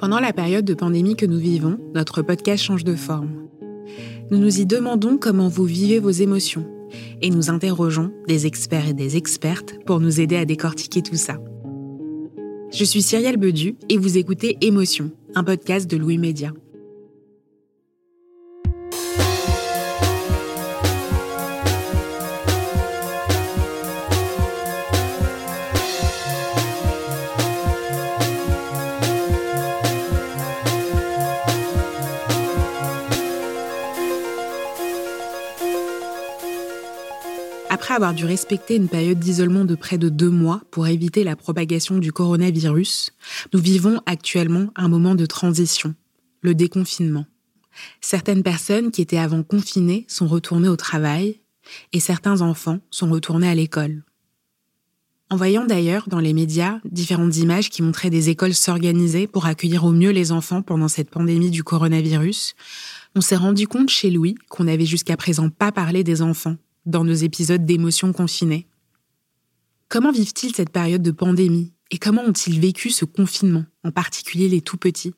Pendant la période de pandémie que nous vivons, notre podcast change de forme. Nous nous y demandons comment vous vivez vos émotions et nous interrogeons des experts et des expertes pour nous aider à décortiquer tout ça. Je suis Cyrielle Bedu et vous écoutez Émotion, un podcast de Louis Média. Après avoir dû respecter une période d'isolement de près de deux mois pour éviter la propagation du coronavirus, nous vivons actuellement un moment de transition, le déconfinement. Certaines personnes qui étaient avant confinées sont retournées au travail et certains enfants sont retournés à l'école. En voyant d'ailleurs dans les médias différentes images qui montraient des écoles s'organiser pour accueillir au mieux les enfants pendant cette pandémie du coronavirus, on s'est rendu compte chez Louis qu'on n'avait jusqu'à présent pas parlé des enfants dans nos épisodes d'émotions confinées. Comment vivent-ils cette période de pandémie et comment ont-ils vécu ce confinement, en particulier les tout petits?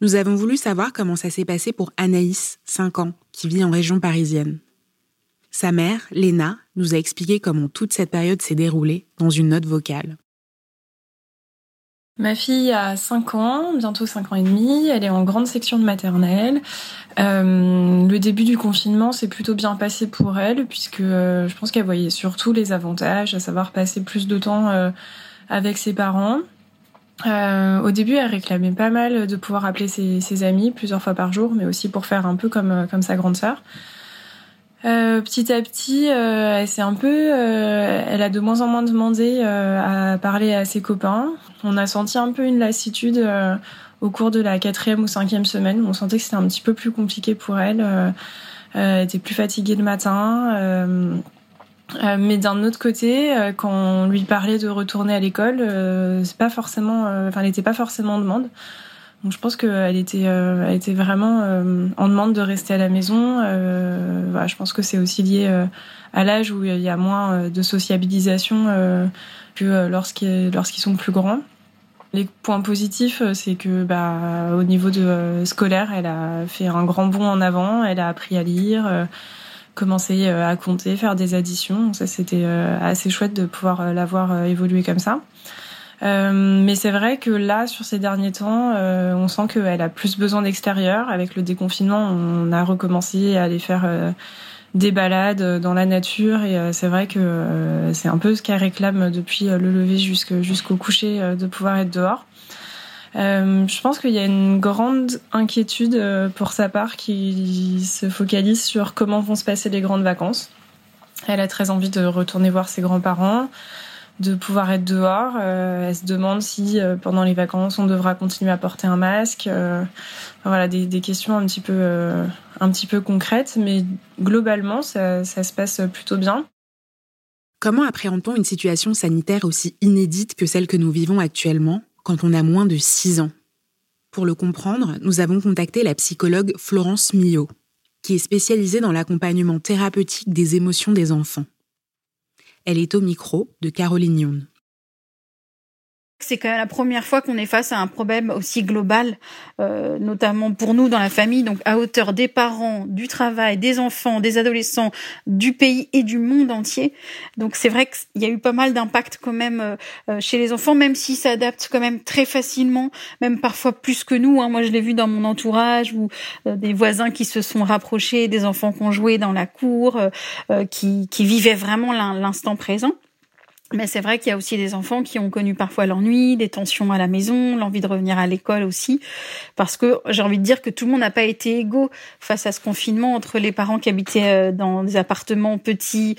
Nous avons voulu savoir comment ça s'est passé pour Anaïs, 5 ans, qui vit en région parisienne. Sa mère, Léna, nous a expliqué comment toute cette période s'est déroulée dans une note vocale. Ma fille a 5 ans, bientôt 5 ans et demi, elle est en grande section de maternelle. Euh, le début du confinement s'est plutôt bien passé pour elle, puisque euh, je pense qu'elle voyait surtout les avantages, à savoir passer plus de temps euh, avec ses parents. au début, elle réclamait pas mal de pouvoir appeler ses, amis plusieurs fois par jour, mais aussi pour faire un peu comme, comme sa grande sœur. Euh, petit à petit, euh, elle un peu, euh, elle a de moins en moins demandé à parler à ses copains. On a senti un peu une lassitude au cours de la quatrième ou cinquième semaine. On sentait que c'était un petit peu plus compliqué pour elle. elle était plus fatiguée le matin. mais d'un autre côté, quand on lui parlait de retourner à l'école, c'est pas forcément, enfin, elle n'était pas forcément en demande. Je pense qu'elle était, euh, elle était vraiment euh, en demande de rester à la maison. Euh, je pense que c'est aussi lié à l'âge où il y a moins de sociabilisation que lorsqu'ils sont plus grands. Les points positifs, c'est que bah, au niveau scolaire, elle a fait un grand bond en avant. Elle a appris à lire, commencer à compter, faire des additions. Ça, c'était assez chouette de pouvoir la voir évoluer comme ça. Euh, mais c'est vrai que là, sur ces derniers temps, euh, on sent qu'elle a plus besoin d'extérieur. Avec le déconfinement, on a recommencé à aller faire euh, des balades dans la nature et c'est vrai que c'est un peu ce qu'elle réclame depuis le lever jusqu'au coucher de pouvoir être dehors. je pense qu'il y a une grande inquiétude pour sa part qui se focalise sur comment vont se passer les grandes vacances. Elle a très envie de retourner voir ses grands-parents de pouvoir être dehors. Euh, elle se demande si euh, pendant les vacances on devra continuer à porter un masque. Euh, voilà des, questions un petit peu un petit peu concrètes, mais globalement ça, ça se passe plutôt bien. Comment appréhende-t-on une situation sanitaire aussi inédite que celle que nous vivons actuellement quand on a moins de 6 ans? Pour le comprendre, nous avons contacté la psychologue Florence Millot, qui est spécialisée dans l'accompagnement thérapeutique des émotions des enfants. Elle est au micro de Caroline Youn. C'est quand même la première fois qu'on est face à un problème aussi global, euh, notamment pour nous dans la famille, donc à hauteur des parents, du travail, des enfants, des adolescents, du pays et du monde entier. Donc c'est vrai qu'il y a eu pas mal d'impact quand même euh, euh, chez les enfants, même s'ils s'adaptent quand même très facilement, même parfois plus que nous. Hein. Moi je l'ai vu dans mon entourage ou des voisins qui se sont rapprochés, des enfants qui ont joué dans la cour, qui, qui vivaient vraiment l'instant présent. Mais c'est vrai qu'il y a aussi des enfants qui ont connu parfois l'ennui, des tensions à la maison, l'envie de revenir à l'école aussi. Parce que j'ai envie de dire que tout le monde n'a pas été égaux face à ce confinement entre les parents qui habitaient euh, dans des appartements petits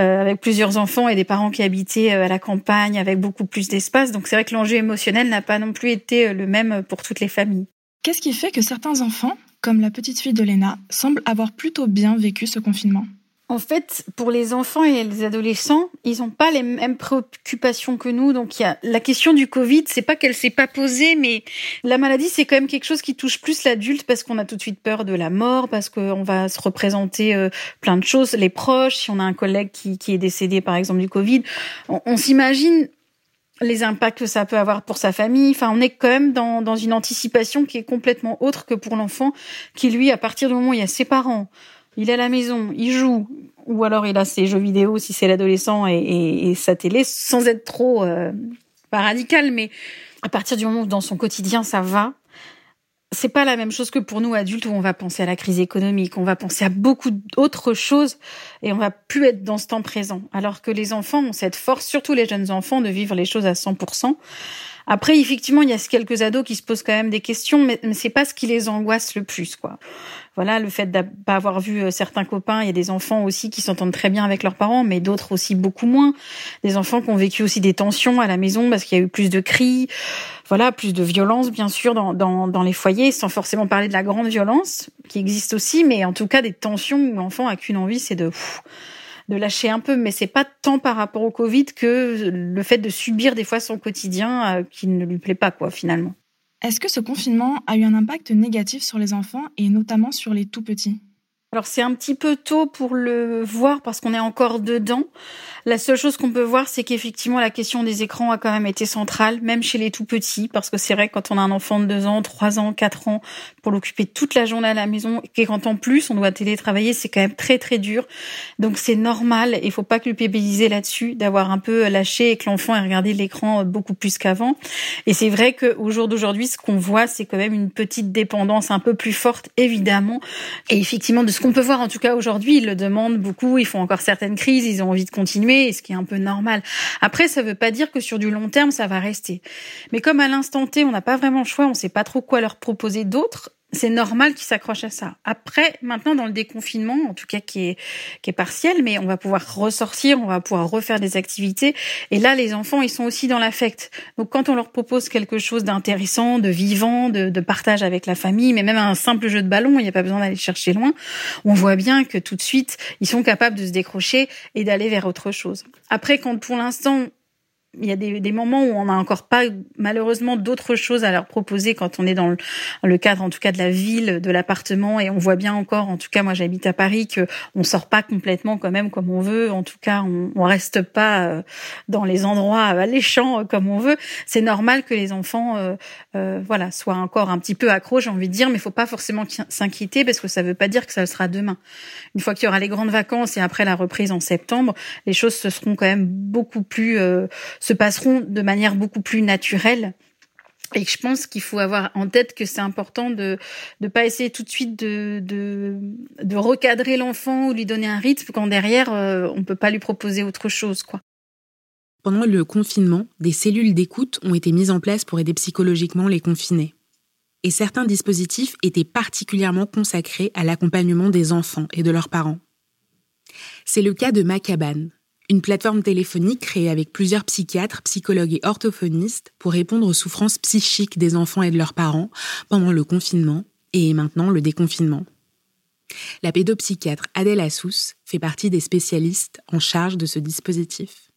euh, avec plusieurs enfants et des parents qui habitaient euh, à la campagne avec beaucoup plus d'espace. Donc c'est vrai que l'enjeu émotionnel n'a pas non plus été le même pour toutes les familles. Qu'est-ce qui fait que certains enfants, comme la petite fille de Léna, semblent avoir plutôt bien vécu ce confinement? En fait, pour les enfants et les adolescents, ils n'ont pas les mêmes préoccupations que nous. Donc, il y a la question du Covid, c'est pas qu'elle s'est pas posée, mais la maladie, c'est quand même quelque chose qui touche plus l'adulte parce qu'on a tout de suite peur de la mort, parce qu'on va se représenter euh, plein de choses, les proches. Si on a un collègue qui, qui est décédé, par exemple, du Covid, on, on s'imagine les impacts que ça peut avoir pour sa famille. Enfin, on est quand même dans, dans une anticipation qui est complètement autre que pour l'enfant, qui lui, à partir du moment où il y a ses parents il est à la maison, il joue, ou alors il a ses jeux vidéo si c'est l'adolescent et, sa télé, sans être trop euh, pas radical, mais à partir du moment où dans son quotidien ça va, c'est pas la même chose que pour nous adultes où on va penser à la crise économique, on va penser à beaucoup d'autres choses et on va plus être dans ce temps présent. Alors que les enfants ont cette force, surtout les jeunes enfants, de vivre les choses à 100%. Après, effectivement, il y a quelques ados qui se posent quand même des questions, mais, mais c'est pas ce qui les angoisse le plus, quoi. Voilà, le fait de pas avoir vu euh, certains copains, il y a des enfants aussi qui s'entendent très bien avec leurs parents, mais d'autres aussi beaucoup moins. Des enfants qui ont vécu aussi des tensions à la maison parce qu'il y a eu plus de cris, voilà, plus de violence, bien sûr, dans, dans, dans les foyers, sans forcément parler de la grande violence qui existe aussi, mais en tout cas des tensions où l'enfant a qu'une envie, c'est de de lâcher un peu, mais c'est pas tant par rapport au Covid que le fait de subir des fois son quotidien euh, qui ne lui plaît pas, quoi, finalement. Est-ce que ce confinement a eu un impact négatif sur les enfants et notamment sur les tout petits alors c'est un petit peu tôt pour le voir parce qu'on est encore dedans. La seule chose qu'on peut voir, c'est qu'effectivement la question des écrans a quand même été centrale, même chez les tout petits, parce que c'est vrai que quand on a un enfant de 2 ans, 3 ans, 4 ans, pour l'occuper toute la journée à la maison, et quand en plus on doit télétravailler, c'est quand même très très dur. Donc c'est normal, il faut pas culpabiliser là-dessus, d'avoir un peu lâché et que l'enfant ait regardé l'écran beaucoup plus qu'avant. Et c'est vrai qu'au jour d'aujourd'hui, ce qu'on voit, c'est quand même une petite dépendance un peu plus forte, évidemment, et effectivement de ce qu'on peut voir en tout cas aujourd'hui, ils le demandent beaucoup, ils font encore certaines crises, ils ont envie de continuer, ce qui est un peu normal. Après, ça veut pas dire que sur du long terme, ça va rester. Mais comme à l'instant T, on n'a pas vraiment le choix, on sait pas trop quoi leur proposer d'autre, c'est normal qu'ils s'accrochent à ça. Après, maintenant, dans le déconfinement, en tout cas qui est, qui est partiel, mais on va pouvoir ressortir, on va pouvoir refaire des activités. Et là, les enfants, ils sont aussi dans l'affect. Donc, quand on leur propose quelque chose d'intéressant, de vivant, de, de, partage avec la famille, mais même un simple jeu de ballon, il n'y a pas besoin d'aller chercher loin, on voit bien que tout de suite, ils sont capables de se décrocher et d'aller vers autre chose. Après, quand pour l'instant, il y a des, des, moments où on n'a encore pas malheureusement d'autres choses à leur proposer quand on est dans le, cadre en tout cas de la ville, de l'appartement et on voit bien encore, en tout cas moi j'habite à Paris, que on sort pas complètement quand même comme on veut. En tout cas, on, on reste pas euh, dans les endroits alléchants comme on veut. C'est normal que les enfants, euh, euh, voilà, soient encore un petit peu accros, j'ai envie de dire, mais faut pas forcément s'inquiéter parce que ça veut pas dire que ça le sera demain. Une fois qu'il y aura les grandes vacances et après la reprise en septembre, les choses se seront quand même beaucoup plus se passeront de manière beaucoup plus naturelle. Et je pense qu'il faut avoir en tête que c'est important de ne pas essayer tout de suite de, de, recadrer l'enfant ou lui donner un rythme quand derrière, euh, on peut pas lui proposer autre chose. quoi. Pendant le confinement, des cellules d'écoute ont été mises en place pour aider psychologiquement les confinés. Et certains dispositifs étaient particulièrement consacrés à l'accompagnement des enfants et de leurs parents. C'est le cas de Macaban, une plateforme téléphonique créée avec plusieurs psychiatres, psychologues et orthophonistes pour répondre aux souffrances psychiques des enfants et de leurs parents pendant le confinement et maintenant le déconfinement. La pédopsychiatre Adèle Assous fait partie des spécialistes en charge de ce dispositif.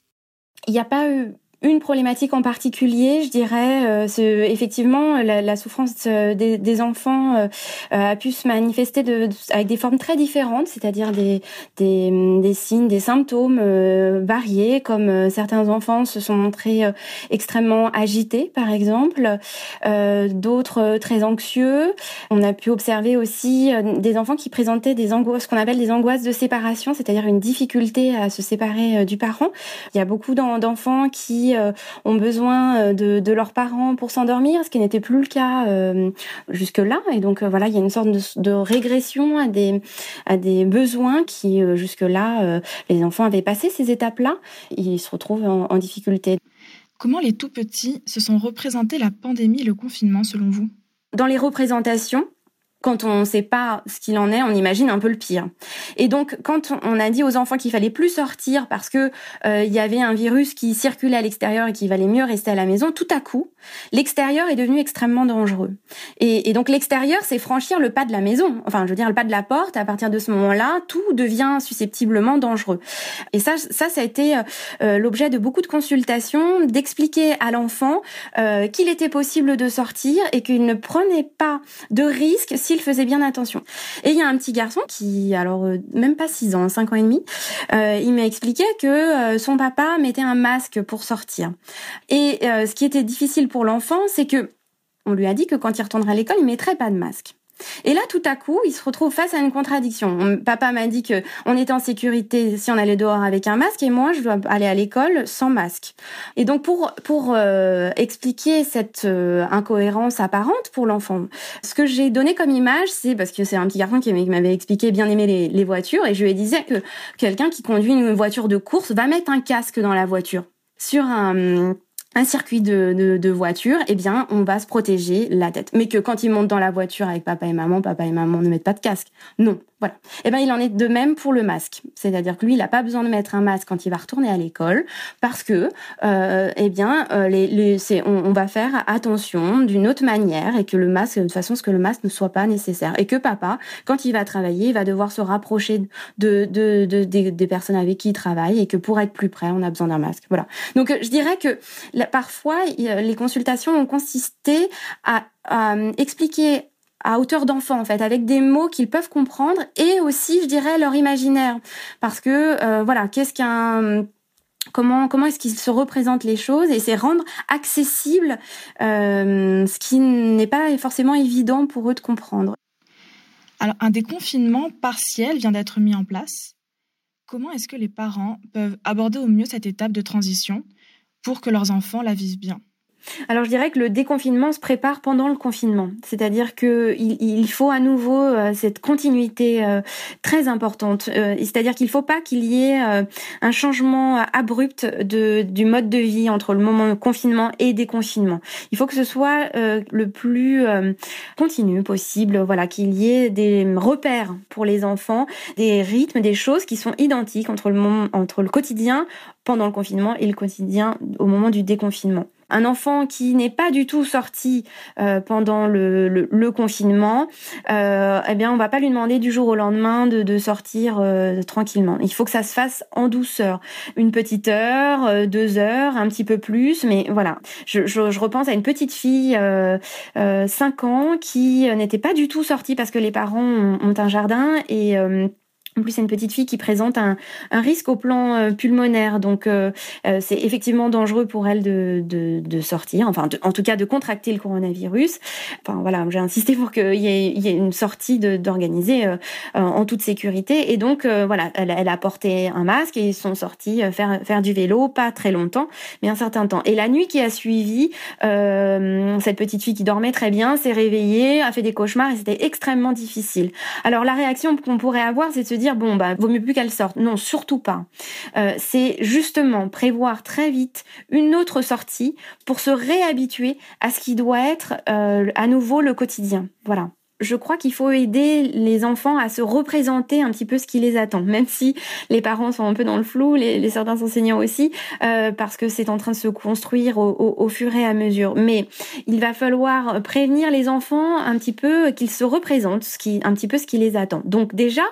Il n'y a pas eu une problématique en particulier, je dirais, euh, effectivement, la, souffrance euh, des, enfants euh, a pu se manifester de, avec des formes très différentes, c'est-à-dire des, des, signes, des symptômes variés, comme certains enfants se sont montrés extrêmement agités, par exemple, d'autres très anxieux. On a pu observer aussi des enfants qui présentaient des angoisses, ce qu'on appelle des angoisses de séparation, c'est-à-dire une difficulté à se séparer du parent. Il y a beaucoup d'enfants qui euh, ont besoin euh, de, de, leurs parents pour s'endormir, ce qui n'était plus le cas euh, jusque-là. Et donc voilà, il y a une sorte de, de, régression à des, à des besoins qui jusque-là, les enfants avaient passé ces étapes-là. Ils se retrouvent en, en difficulté. Comment les tout petits se sont représentés la pandémie et le confinement selon vous? Dans les représentations, quand on ne sait pas ce qu'il en est, on imagine un peu le pire. Et donc, quand on a dit aux enfants qu'il fallait plus sortir parce que euh, il y avait un virus qui circulait à l'extérieur et qu'il valait mieux rester à la maison, tout à coup, l'extérieur est devenu extrêmement dangereux. Et, donc, l'extérieur, c'est franchir le pas de la maison. Enfin, je veux dire, le pas de la porte. À partir de ce moment-là, tout devient susceptiblement dangereux. Et ça, ça, ça a été euh, l'objet de beaucoup de consultations, d'expliquer à l'enfant euh, qu'il était possible de sortir et qu'il ne prenait pas de risque si il faisait bien attention. Et il y a un petit garçon qui, alors euh, même pas 6 ans, 5 ans et demi, euh, il m'a expliqué que euh, son papa mettait un masque pour sortir. Et ce qui était difficile pour l'enfant, c'est que on lui a dit que quand il retournerait à l'école, il mettrait pas de masque. Et là, tout à coup, il se retrouve face à une contradiction. Papa m'a dit que on était en sécurité si on allait dehors avec un masque, et moi, je dois aller à l'école sans masque. Et donc, pour pour euh, expliquer cette euh, incohérence apparente pour l'enfant, ce que j'ai donné comme image, c'est parce que c'est un petit garçon qui m'avait expliqué bien aimer les, les voitures, et je lui disais que quelqu'un qui conduit une voiture de course va mettre un casque dans la voiture sur un un circuit de, de, de, voiture, eh bien, on va se protéger la tête. Mais que quand il monte dans la voiture avec papa et maman, papa et maman ne mettent pas de casque. Non. Voilà. Eh ben, il en est de même pour le masque. C'est-à-dire que lui, il n'a pas besoin de mettre un masque quand il va retourner à l'école parce que, euh, eh bien, euh, les, les, on, on, va faire attention d'une autre manière et que le masque, de toute façon, ce que le masque ne soit pas nécessaire. Et que papa, quand il va travailler, il va devoir se rapprocher de, de, de des, personnes avec qui il travaille et que pour être plus près, on a besoin d'un masque. Voilà. Donc, euh, je dirais que parfois, les consultations ont consisté à, à expliquer à hauteur d'enfant en fait, avec des mots qu'ils peuvent comprendre et aussi, je dirais, leur imaginaire, parce que euh, voilà, qu'est-ce qu'un comment comment est-ce qu'ils se représentent les choses et c'est rendre accessible euh, ce qui n'est pas forcément évident pour eux de comprendre. Alors un déconfinement partiel vient d'être mis en place. Comment est-ce que les parents peuvent aborder au mieux cette étape de transition pour que leurs enfants la vivent bien? Alors je dirais que le déconfinement se prépare pendant le confinement, c'est-à-dire que il, faut à nouveau euh, cette continuité euh, très importante. Euh, c'est-à-dire qu'il ne faut pas qu'il y ait un changement abrupt du mode de vie entre le moment de confinement et déconfinement. Il faut que ce soit le plus continu possible. Voilà, qu'il y ait des repères pour les enfants, des rythmes, des choses qui sont identiques entre le quotidien pendant le confinement et le quotidien au moment du déconfinement. Un enfant qui n'est pas du tout sorti euh, pendant le, confinement, euh, eh bien, on va pas lui demander du jour au lendemain de, sortir euh, tranquillement. Il faut que ça se fasse en douceur, une petite heure, euh, deux heures, un petit peu plus, mais voilà. Je, je, repense à une petite fille, euh, 5 ans, qui n'était pas du tout sortie parce que les parents ont, ont un jardin et en plus, c'est une petite fille qui présente un, un risque au plan euh, pulmonaire, donc euh, euh, c'est effectivement dangereux pour elle de, de, de sortir, enfin, en tout cas de contracter le coronavirus. Enfin voilà, j'ai insisté pour qu'il y, ait, y ait une sortie d'organiser en toute sécurité. Et donc voilà, elle, elle, a porté un masque et ils sont sortis faire faire du vélo, pas très longtemps, mais un certain temps. Et la nuit qui a suivi, cette petite fille qui dormait très bien s'est réveillée, a fait des cauchemars et c'était extrêmement difficile. Alors la réaction qu'on pourrait avoir, c'est de se dire dire bon bah vaut mieux plus qu'elle sorte. Non, surtout pas. Euh, c'est justement prévoir très vite une autre sortie pour se réhabituer à ce qui doit être euh, à nouveau le quotidien. Voilà je crois qu'il faut aider les enfants à se représenter un petit peu ce qui les attend, même si les parents sont un peu dans le flou, les, certains enseignants aussi, euh, parce que c'est en train de se construire au, fur et à mesure. Mais il va falloir prévenir les enfants un petit peu qu'ils se représentent, ce qui, un petit peu ce qui les attend. Donc déjà,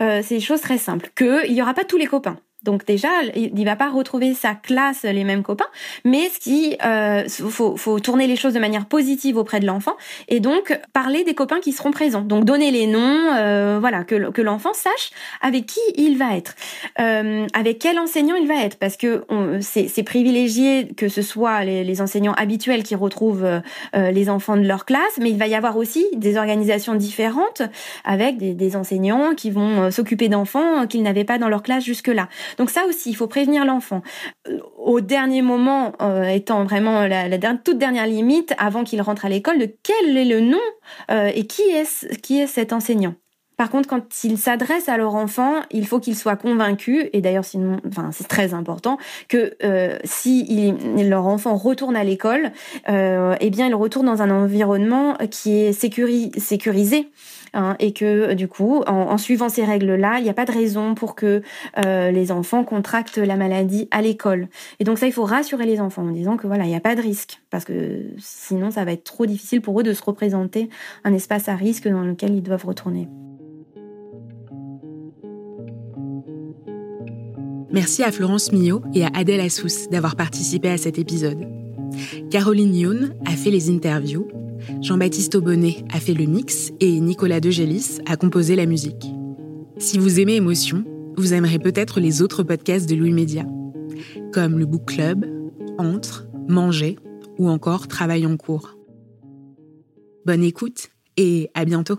euh, c'est des choses très simples, qu'il n'y aura pas tous les copains Donc déjà, il ne va pas retrouver sa classe, les mêmes copains, mais ce qui euh, faut, faut tourner les choses de manière positive auprès de l'enfant et donc parler des copains qui seront présents. Donc donner les noms, euh, voilà, que, que l'enfant sache avec qui il va être, euh, avec quel enseignant il va être, parce que c'est privilégié que ce soit les, les enseignants habituels qui retrouvent euh, les enfants de leur classe, mais il va y avoir aussi des organisations différentes avec des, des enseignants qui vont euh, s'occuper d'enfants qu'ils n'avaient pas dans leur classe jusque-là. Donc ça aussi, il faut prévenir l'enfant. Euh, au dernier moment, euh, étant vraiment la, toute dernière limite, avant qu'il rentre à l'école, de quel est le nom euh, et qui est, qui est cet enseignant? Par contre, quand ils s'adressent à leur enfant, il faut qu'ils soient convaincus, et d'ailleurs, sinon, enfin, c'est très important, que si leur enfant retourne à l'école, eh bien, il retourne dans un environnement qui est sécurisé Hein, et que du coup, en, suivant ces règles-là, il n'y a pas de raison pour que euh, les enfants contractent la maladie à l'école. Et donc ça, il faut rassurer les enfants en disant que voilà, il n'y a pas de risque, parce que sinon, ça va être trop difficile pour eux de se représenter un espace à risque dans lequel ils doivent retourner. Merci à Florence Millot et à Adèle Assous d'avoir participé à cet épisode. Caroline Youn a fait les interviews Jean-Baptiste Aubonnet a fait le mix et Nicolas Degélis a composé la musique. Si vous aimez Émotion, vous aimerez peut-être les autres podcasts de Louis Média, comme le Book Club, Entre, Manger ou encore Travail en cours. Bonne écoute et à bientôt.